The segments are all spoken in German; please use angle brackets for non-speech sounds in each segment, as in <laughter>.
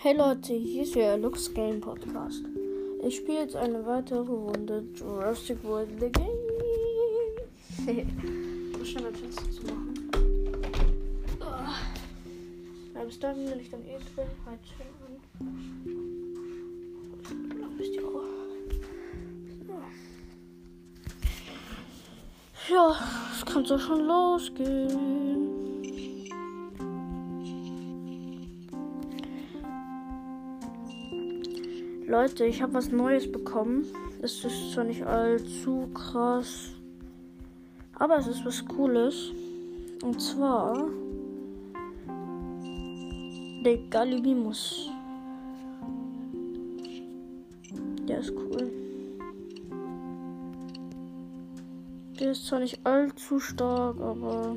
Hey Leute, hier ist der Lux Game Podcast. Ich spiele jetzt eine weitere Runde Jurassic World The Game. ich muss schnell mein Fenster zu machen. Ja, bis dahin bin ich dann eh drin. Halt schön an. Ihr auch. So. Ja, es kann so schon losgehen. Leute, ich habe was Neues bekommen. Es ist zwar nicht allzu krass, aber es ist was Cooles. Und zwar der Gallimimus. Der ist cool. Der ist zwar nicht allzu stark, aber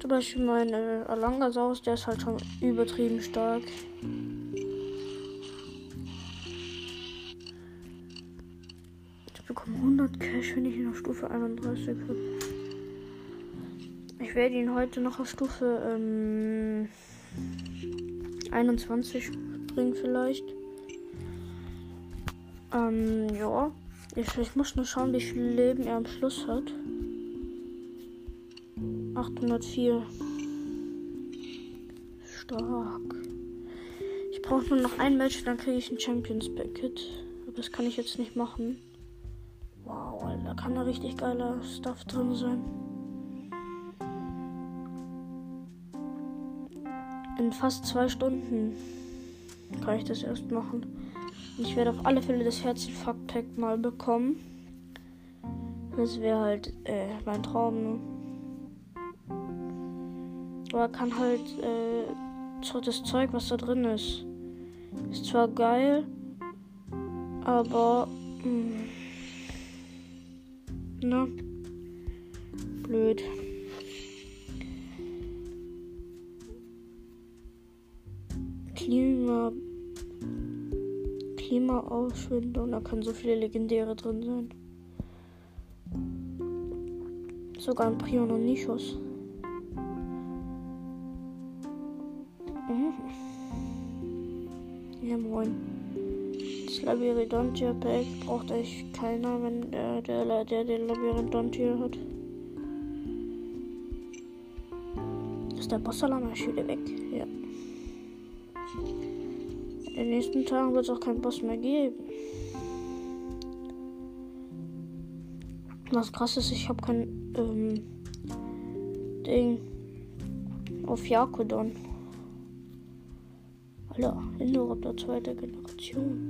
Zum Beispiel mein äh, Alangasaus, der ist halt schon übertrieben stark. Ich bekomme 100 Cash, wenn ich ihn auf Stufe 31 habe. Ich werde ihn heute noch auf Stufe ähm, 21 bringen vielleicht. Ähm, ja. Ich, ich muss nur schauen, wie viel Leben er am Schluss hat. 804. Stark. Ich brauche nur noch ein Match, dann kriege ich ein Champions Packet. Aber das kann ich jetzt nicht machen. Wow, da kann da richtig geiler Stuff drin sein. In fast zwei Stunden kann ich das erst machen. Ich werde auf alle Fälle das Herzinfarkt-Pack mal bekommen. Das wäre halt äh, mein Traum. Ne? Aber kann halt äh, das Zeug, was da drin ist. Ist zwar geil, aber. Mh, hm, ne? Blöd. Klima. Klimaausschwindung, da können so viele legendäre drin sein. Sogar ein Prion-Nichos. Ja, Das Labyrinthontier Pack braucht euch keiner, wenn der, der, der den Labyrinthontier hat. Ist der wieder weg? Ja. In den nächsten Tagen wird es auch keinen Boss mehr geben. Was krass ist, ich habe kein ähm, Ding auf Jakodon. Alter, Indoraptor zweiter Generation.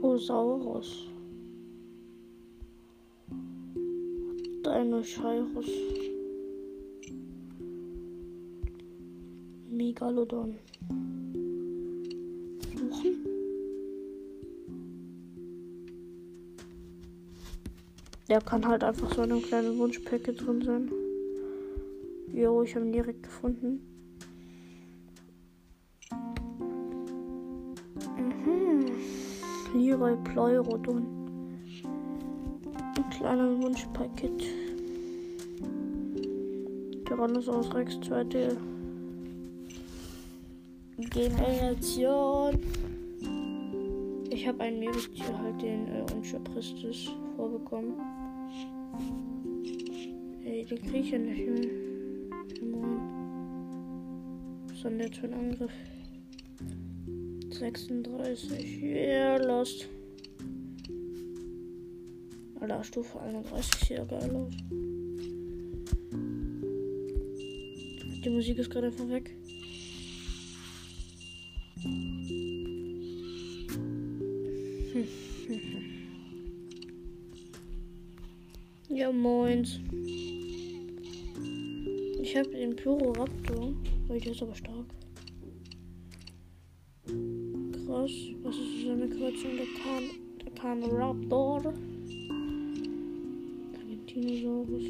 Nun Dagosaurus. Dinosaurus. Megalodon. Suchen. Der kann halt einfach so eine kleine Wunschpacket drin sein. Jo, ich habe ihn direkt gefunden. Mhm. Leroy Pleurodon. Ein kleiner Wunschpaket. Tyrannosaurus Rex, zweite Generation. Ich habe ein Meerestier halt den äh, vorbekommen. Ey, den krieg ich ja nicht mehr. Denn jetzt für ein Angriff? 36. Ja, yeah, lost. Alter, Stufe 31 sieht ja geil aus. Die Musik ist gerade einfach weg. <laughs> Ja, moins. Ich habe den Pyroraptor. Oh, der ist aber stark. So eine Kreation? Der Kan der Canoraptor. Argentinosaurus.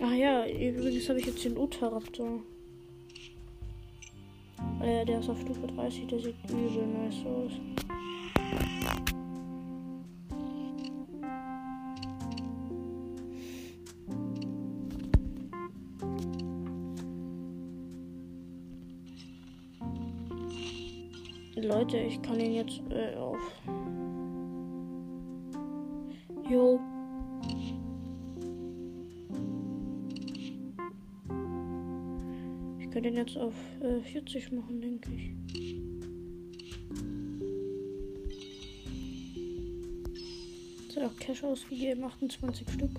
Ach ja, übrigens habe ich jetzt den Utaraptor. Äh, der ist auf Stufe 30, der sieht übel nice aus. Leute, ich kann ihn jetzt äh, auf. Jo. Ich könnte ihn jetzt auf äh, 40 machen, denke ich. Auch Cash ausgegeben, 28 Stück.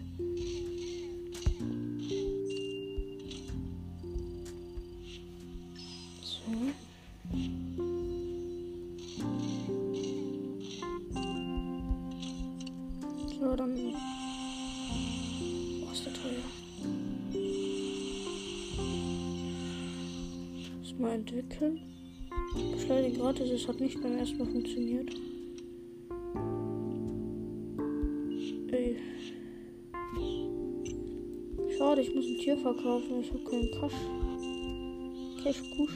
Entwickeln. Beschleunigen gratis, es hat nicht beim ersten Mal funktioniert. Ey. Schade, ich muss ein Tier verkaufen. Ich habe keinen Cash. Cash Push.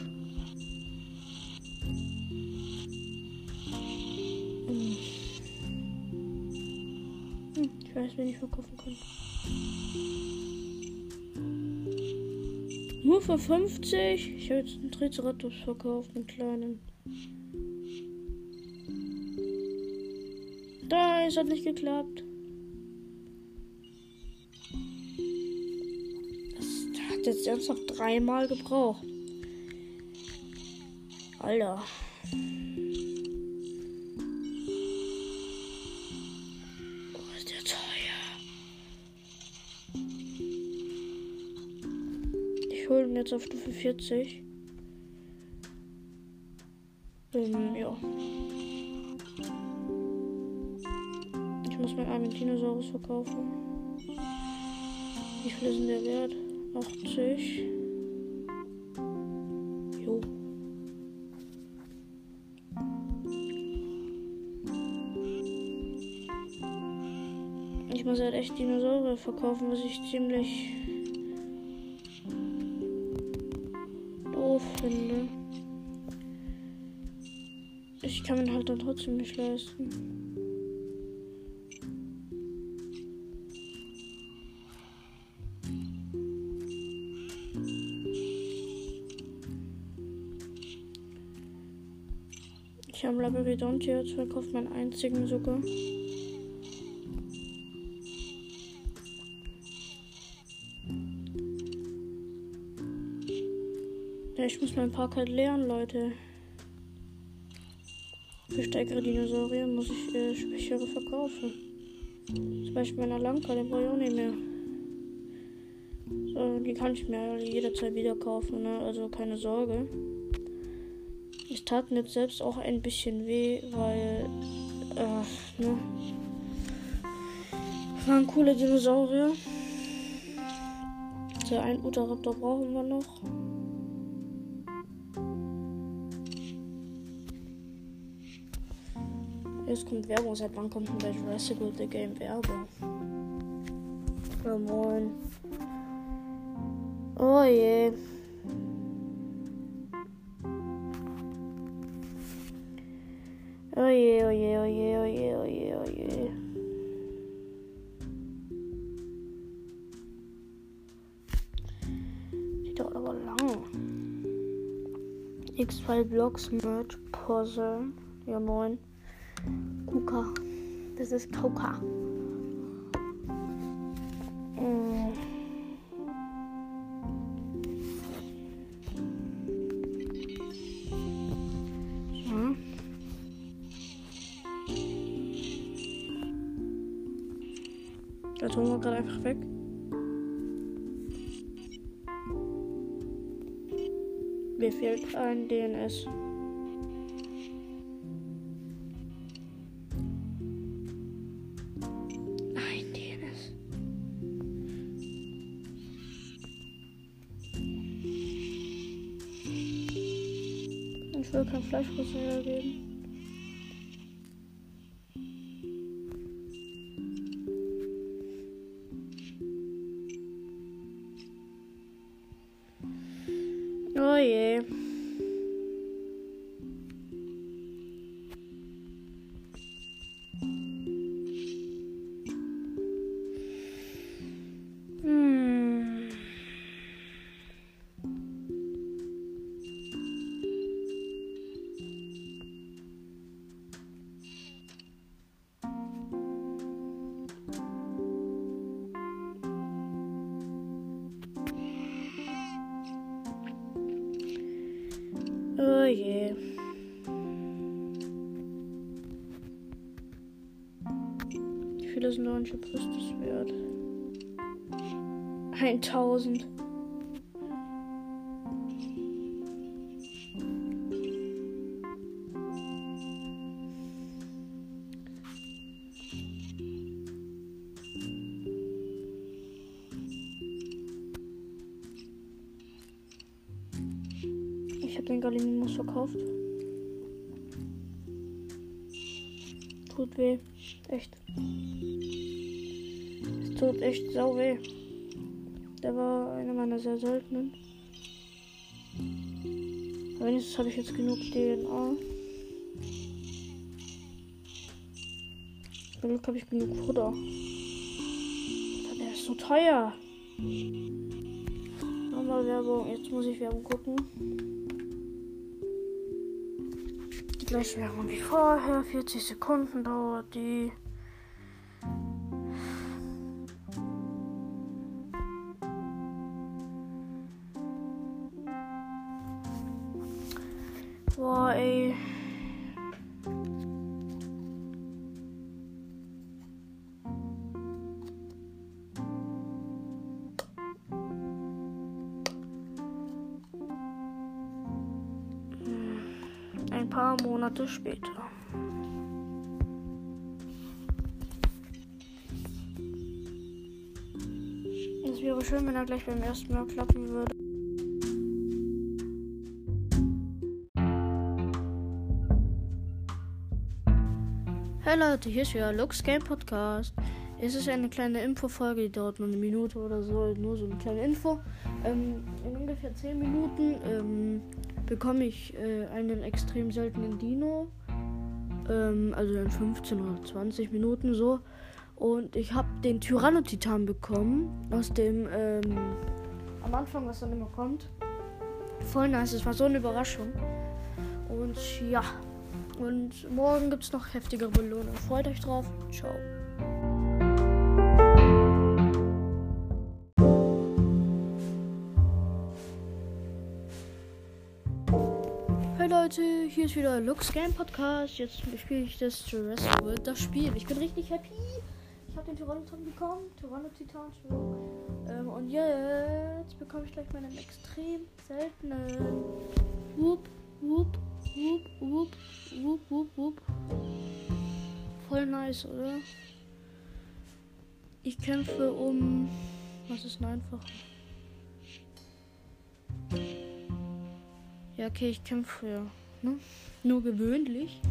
Hm. hm, ich weiß, wen ich verkaufen kann. Nur für 50? Ich habe jetzt einen Triceratops verkauft, einen kleinen. Da, es hat nicht geklappt. Das hat jetzt ernsthaft dreimal gebraucht. Alter. Jetzt auf Stufe 40. Ähm, ja. Ich muss meinen Argentinosaurus verkaufen. Wie viel ist denn der Wert? 80. Jo. Ich muss halt echt Dinosaurier verkaufen, was ich ziemlich finde. Ich kann mir halt dann trotzdem nicht leisten. Ich habe Labyrinthia jetzt verkauft, meinen einzigen sogar. Ich muss meinen Park halt leeren, Leute. Für stärkere Dinosaurier muss ich äh, schwächere verkaufen. Zum Beispiel meiner Lanka, den brauche ich auch nicht mehr. So, die kann ich mir jederzeit wieder kaufen, ne? also keine Sorge. Es tat mir selbst auch ein bisschen weh, weil, äh, ne? Waren coole Dinosaurier. Der ein Uteraptor brauchen wir noch. Jetzt kommt Werbung. Seit wann kommt denn bei Jurassic World The Game Werbung? Ja, moin. Oh je. Oh je, oh je, oh je, oh je, oh je, oh je. Die dauert aber lang. X-File Blocks Merch Puzzle. Ja, moin. Kuka. Das ist. Mm. Ja. Der Ton war gerade einfach weg. Mir fehlt ein DNS. Fleischwürste hergeben. Oh je. Je. Wie viele sind neue Brüste wert? 1000. Verkauft. Tut weh. Echt. Es tut echt sau weh. Der war einer meiner sehr seltenen. Aber wenigstens habe ich jetzt genug DNA. Zum Glück habe ich genug Futter. Der ist so teuer. Nochmal Werbung. Jetzt muss ich Werbung gucken. Die gleiche Werbung wie vorher. 40 Sekunden dauert die. Ein paar Monate später. Es wäre schön, wenn er gleich beim ersten Mal klappen würde. Hey Leute, hier ist wieder Lux Game Podcast. Es ist eine kleine Infofolge, die dauert nur eine Minute oder so, nur so eine kleine Info. Ähm, in ungefähr 10 Minuten ähm, bekomme ich äh, einen extrem seltenen Dino. Ähm, also in 15 oder 20 Minuten so. Und ich habe den Tyrannotitan bekommen. Aus dem, ähm, am Anfang, was dann immer kommt. Voll nice, es war so eine Überraschung. Und ja. Und morgen gibt es noch heftigere Belohnungen. Freut euch drauf. Ciao. Leute, hier ist wieder Lux Game Podcast. Jetzt spiele ich das Jurassic World, das Spiel. Ich bin richtig happy. Ich habe den Tyrannotitan bekommen. Tyrannotitan, ähm, Und jetzt bekomme ich gleich meinen extrem seltenen. Whoop, whoop, whoop, whoop, whoop, whoop, whoop. Voll nice, oder? Ich kämpfe um. Was ist denn einfach? Ja, okay, ich kämpfe ja. Ne? Nur gewöhnlich.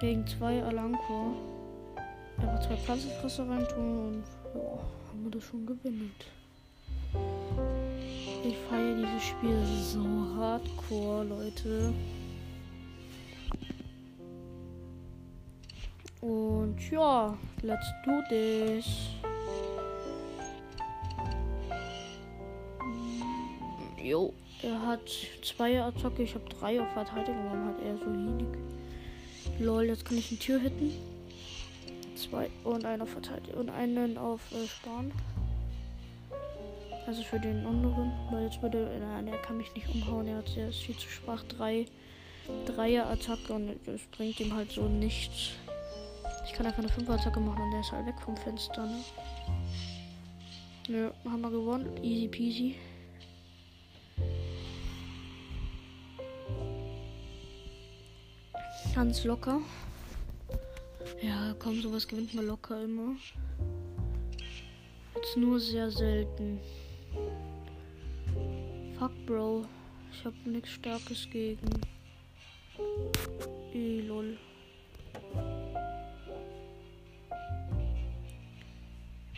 Gegen zwei Alanko. Einfach zwei Pflanzenfresser reintun und ja, haben wir das schon gewinnt. Ich feiere dieses Spiel so hardcore, Leute. Und ja, let's do this. Jo, er hat zwei Attacke, ich habe drei auf Verteidigung, warum hat er so wenig? Lol, jetzt kann ich eine Tür hitten. Zwei und einer Verteidigung und einen auf äh, Sparen. Also für den anderen, weil jetzt würde nein, er kann mich nicht umhauen, er hat er ist viel zu schwach. Drei Dreier Attacke und das bringt ihm halt so nichts. Ich kann einfach eine Fünfer Attacke machen und der ist halt weg vom Fenster, ne? Nö, haben wir gewonnen. Easy peasy. Ganz locker. Ja, komm, sowas gewinnt man locker immer. Jetzt nur sehr selten. Fuck, Bro. Ich hab nichts Starkes gegen. Eh, lol.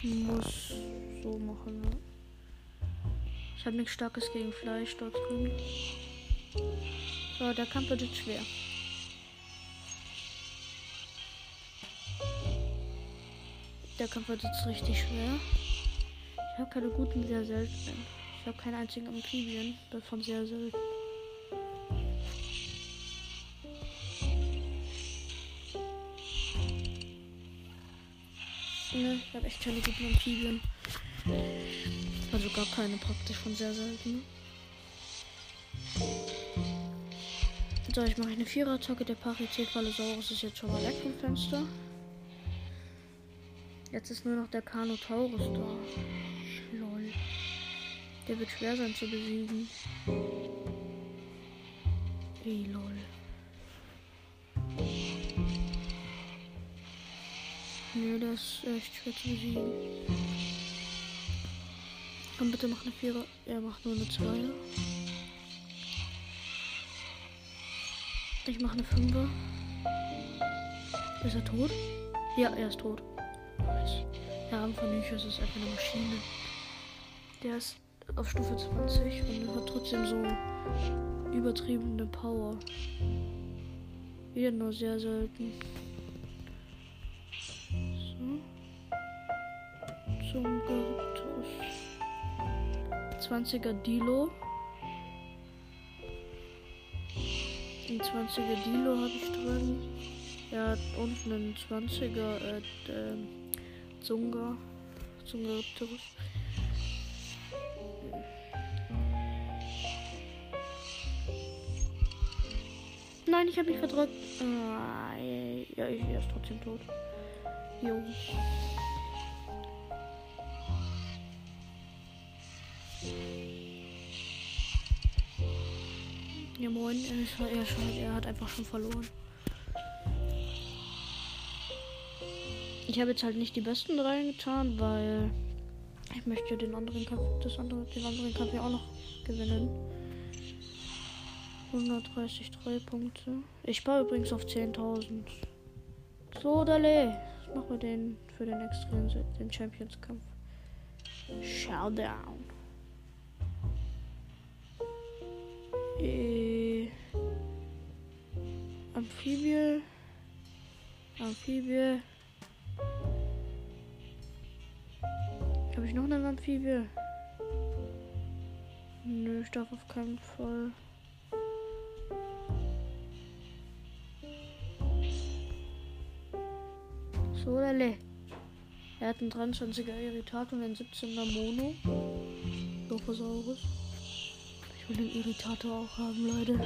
Muss so machen, ne? Ich habe nichts Starkes gegen Fleisch dort drin. So, der Kampf wird jetzt schwer. Der Kampf wird jetzt richtig schwer. Ich habe keine guten, sehr seltenen. Ich habe keinen einzigen Amphibien, davon sehr selten. Ne, ich habe echt keine guten Amphibien. Also gar keine praktisch von sehr selten. So, ich mache eine Vierer-Attacke. Der Pachycephalosaurus ist jetzt schon mal weg vom Fenster. Jetzt ist nur noch der Carnotaurus da. Lol. Der wird schwer sein zu besiegen. Ey, lol. Nee, der ist echt schwer zu besiegen. Komm bitte, mach eine Vierer. Er macht nur eine Zweier. Ich mache eine Fünfer. Ist er tot? Ja, er ist tot. Nice. Ja, Amphonychus ist einfach eine Maschine. Der ist auf Stufe 20 und hat trotzdem so übertriebene Power. Wieder nur sehr selten. So. Zum Gyarados. 20er Dilo. Den 20er Dilo habe ich drin. Er hat unten einen 20er äh, äh, Zunga. Zungaripterus. Nein, ich habe mich verdrückt. Ah, ja, ich er ist trotzdem tot. Jo. Ja moin, er, ist, er, schon, er hat einfach schon verloren. Ich habe jetzt halt nicht die besten drei getan, weil ich möchte den anderen Kampf, das andere, den anderen Kampf ja auch noch gewinnen. 133 Punkte. Ich spare übrigens auf 10.000. So, Dale. Was machen wir den für den extremen den Champions Kampf? Showdown. Äh, Amphibie. Amphibie. Habe ich noch eine Amphibie? Nö, ich darf auf keinen Fall. So, Lele. Er hat einen 23er Irritator und einen 17er Mono. Lophosaurus. Ich will den Irritator auch haben, Leute.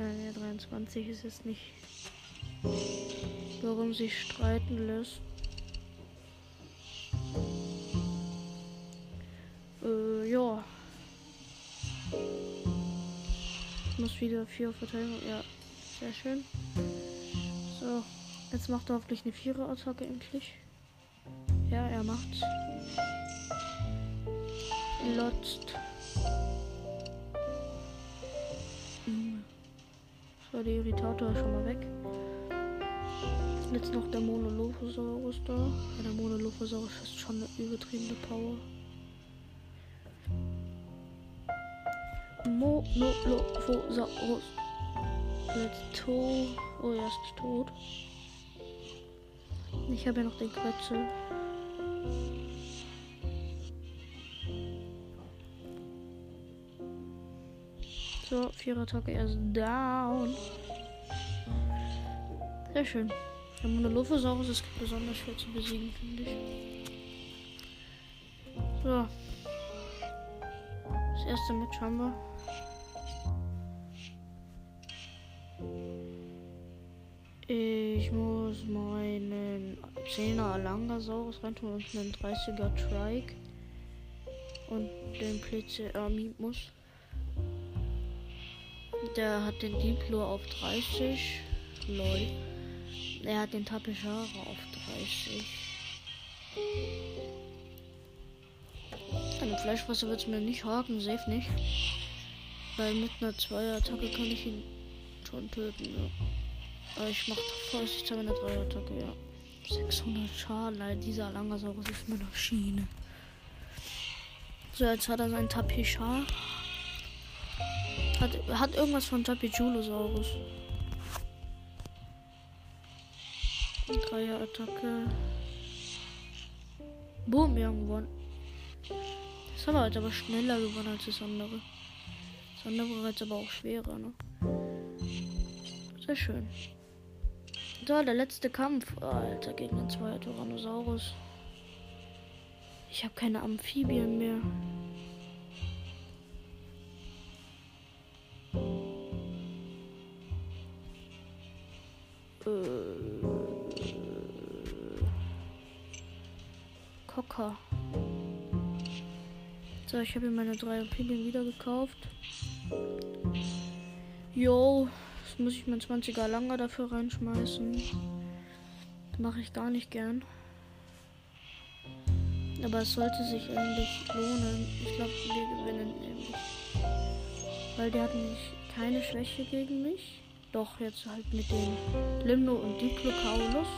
Der 23 ist jetzt nicht. Warum sich streiten lässt. Äh, ja. Muss wieder vier Verteidigung. Ja, sehr schön. So, jetzt macht er hoffentlich eine Vierer-Attacke endlich. Ja, er macht's. Lotzt. So, der Irritator ist schon mal weg. Jetzt noch der Monolophosaurus da. Ja, der Monolophosaurus ist schon eine übertriebene Power. Monolophosaurus. Jetzt tot. Oh, er ist tot. Ich habe ja noch den Quetzel. So, Vierer-Attacke, er ist down. Sehr schön. Der Monolophosaurus ist besonders schwer zu besiegen, finde ich. So. Das erste Match haben wir. Ich muss meinen 10er Alangasaurus reintun und einen 30er Trike. Und den PC Amimus. Der hat den Diplo auf 30. Lol. Er hat den Tapischara auf 30. Eine Fleischfresser wird es mir nicht haken, safe nicht. Weil mit einer Zweier-Attacke kann ich ihn schon töten, ja. Aber ich mach vorsichtshalber eine Dreier-Attacke, ja. 600 Schaden, Alter. Dieser Alangasaurus ist mir noch Schiene. So, jetzt hat er seinen Tapichar. Hat, hat irgendwas von Tapichulosaurus. Dreier-Attacke. Boom, wir haben gewonnen. Das haben wir halt aber schneller gewonnen als das andere. Das andere war jetzt aber auch schwerer, ne? Sehr schön. toll, der letzte Kampf. Alter, gegen den zweiten Tyrannosaurus. Ich habe keine Amphibien mehr. Äh. Cocker. So, ich habe hier meine drei Amphibien wieder gekauft. Jo, jetzt muss ich mein 20er Langer dafür reinschmeißen. Mache ich gar nicht gern. Aber es sollte sich eigentlich lohnen. Ich glaube, wir gewinnen nämlich. Weil der hat nämlich keine Schwäche gegen mich. Doch, jetzt halt mit dem Limno und Diplocaulus.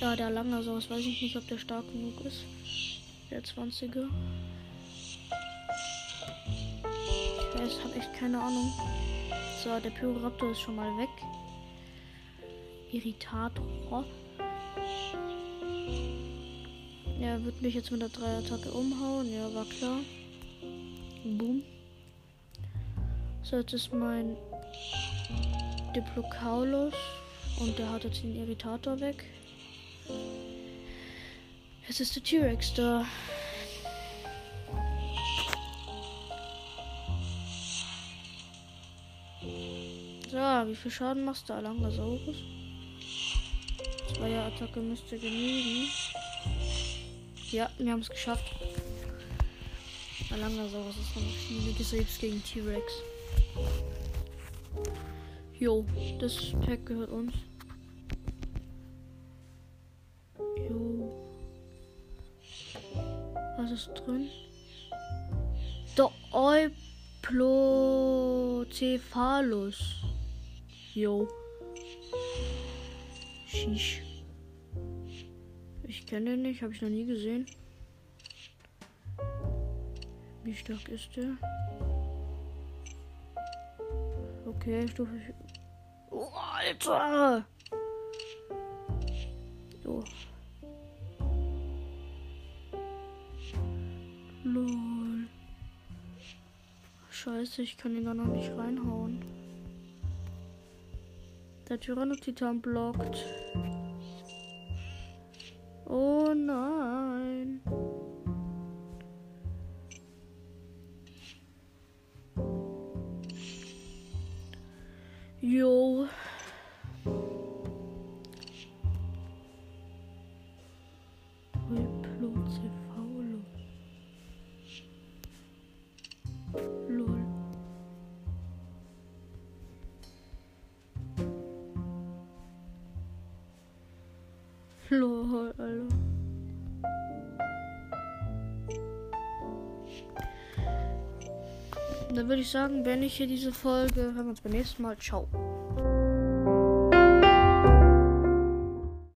Ja, der Langersaus, weiß ich nicht, ob der stark genug ist. Der 20er. Ich weiß, habe echt keine Ahnung. So, der Pyroraptor ist schon mal weg. Irritator. Er wird mich jetzt mit der 3-Attacke umhauen. Ja, war klar. Boom. So, jetzt ist mein Diplocaulus. Und der hat jetzt den Irritator weg. Jetzt ist der T-Rex da. So, wie viel Schaden machst du, Alangasaurus? Zweier Attacke müsste genügen. Ja, wir haben es geschafft. Alangasaurus ist noch viel selbst gegen T-Rex. Jo, das Pack gehört uns. Jo. Was ist drin? Der Euplocephalus. Jo. Shish. Ich kenne den nicht, habe ich noch nie gesehen. Wie stark ist der? Okay, Stufe. Oh, Alter! So. Lol. Scheiße, ich kann ihn da noch nicht reinhauen. Der Tyrannotitan blockt. Oh nein. Lol, Alter. Dann würde ich sagen, wenn ich hier diese Folge, hören wir uns beim nächsten Mal. Ciao.